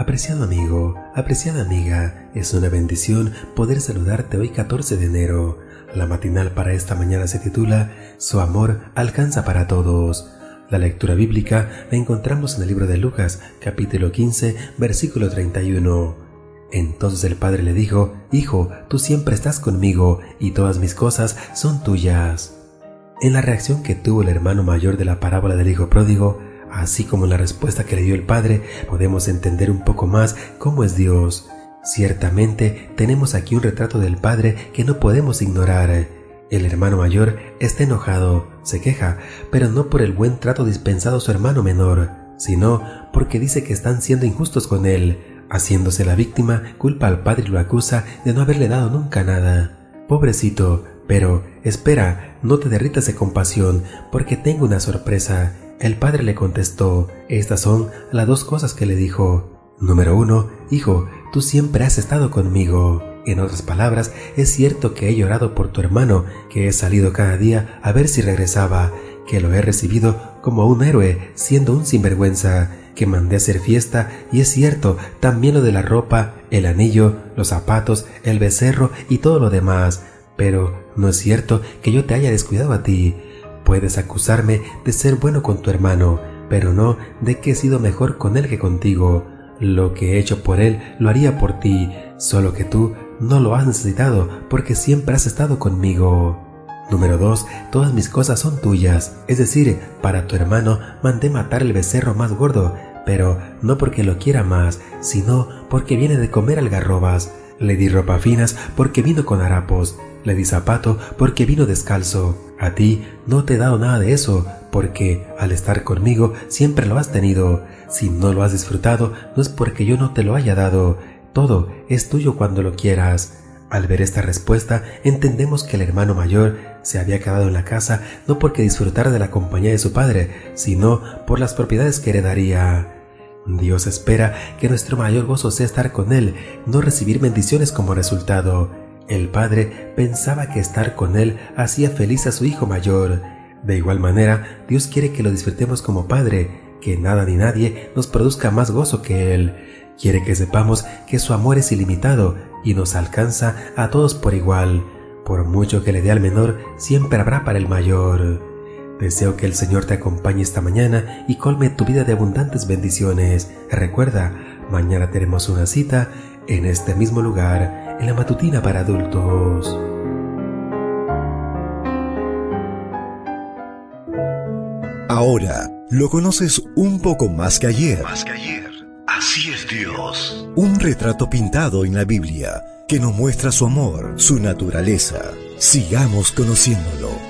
Apreciado amigo, apreciada amiga, es una bendición poder saludarte hoy 14 de enero. La matinal para esta mañana se titula Su amor alcanza para todos. La lectura bíblica la encontramos en el libro de Lucas, capítulo 15, versículo 31. Entonces el padre le dijo, Hijo, tú siempre estás conmigo y todas mis cosas son tuyas. En la reacción que tuvo el hermano mayor de la parábola del hijo pródigo, Así como la respuesta que le dio el Padre, podemos entender un poco más cómo es Dios. Ciertamente tenemos aquí un retrato del Padre que no podemos ignorar. El hermano mayor está enojado, se queja, pero no por el buen trato dispensado a su hermano menor, sino porque dice que están siendo injustos con él. Haciéndose la víctima, culpa al padre y lo acusa de no haberle dado nunca nada. Pobrecito, pero espera, no te derritas de compasión, porque tengo una sorpresa. El padre le contestó, estas son las dos cosas que le dijo. Número uno, hijo, tú siempre has estado conmigo. En otras palabras, es cierto que he llorado por tu hermano, que he salido cada día a ver si regresaba, que lo he recibido como un héroe, siendo un sinvergüenza, que mandé hacer fiesta, y es cierto, también lo de la ropa, el anillo, los zapatos, el becerro y todo lo demás, pero no es cierto que yo te haya descuidado a ti, Puedes acusarme de ser bueno con tu hermano, pero no de que he sido mejor con él que contigo. Lo que he hecho por él lo haría por ti, solo que tú no lo has necesitado porque siempre has estado conmigo. Número 2. Todas mis cosas son tuyas, es decir, para tu hermano mandé matar el becerro más gordo, pero no porque lo quiera más, sino porque viene de comer algarrobas. Le di ropa finas porque vino con harapos, le di zapato porque vino descalzo. A ti no te he dado nada de eso, porque al estar conmigo siempre lo has tenido. Si no lo has disfrutado, no es porque yo no te lo haya dado. Todo es tuyo cuando lo quieras. Al ver esta respuesta, entendemos que el hermano mayor se había quedado en la casa no porque disfrutara de la compañía de su padre, sino por las propiedades que heredaría. Dios espera que nuestro mayor gozo sea estar con Él, no recibir bendiciones como resultado. El padre pensaba que estar con él hacía feliz a su hijo mayor. De igual manera, Dios quiere que lo disfrutemos como padre, que nada ni nadie nos produzca más gozo que Él. Quiere que sepamos que su amor es ilimitado y nos alcanza a todos por igual. Por mucho que le dé al menor, siempre habrá para el mayor. Deseo que el Señor te acompañe esta mañana y colme tu vida de abundantes bendiciones. Recuerda, mañana tenemos una cita en este mismo lugar en la matutina para adultos. Ahora lo conoces un poco más que ayer. Más que ayer. Así es Dios. Un retrato pintado en la Biblia que nos muestra su amor, su naturaleza. Sigamos conociéndolo.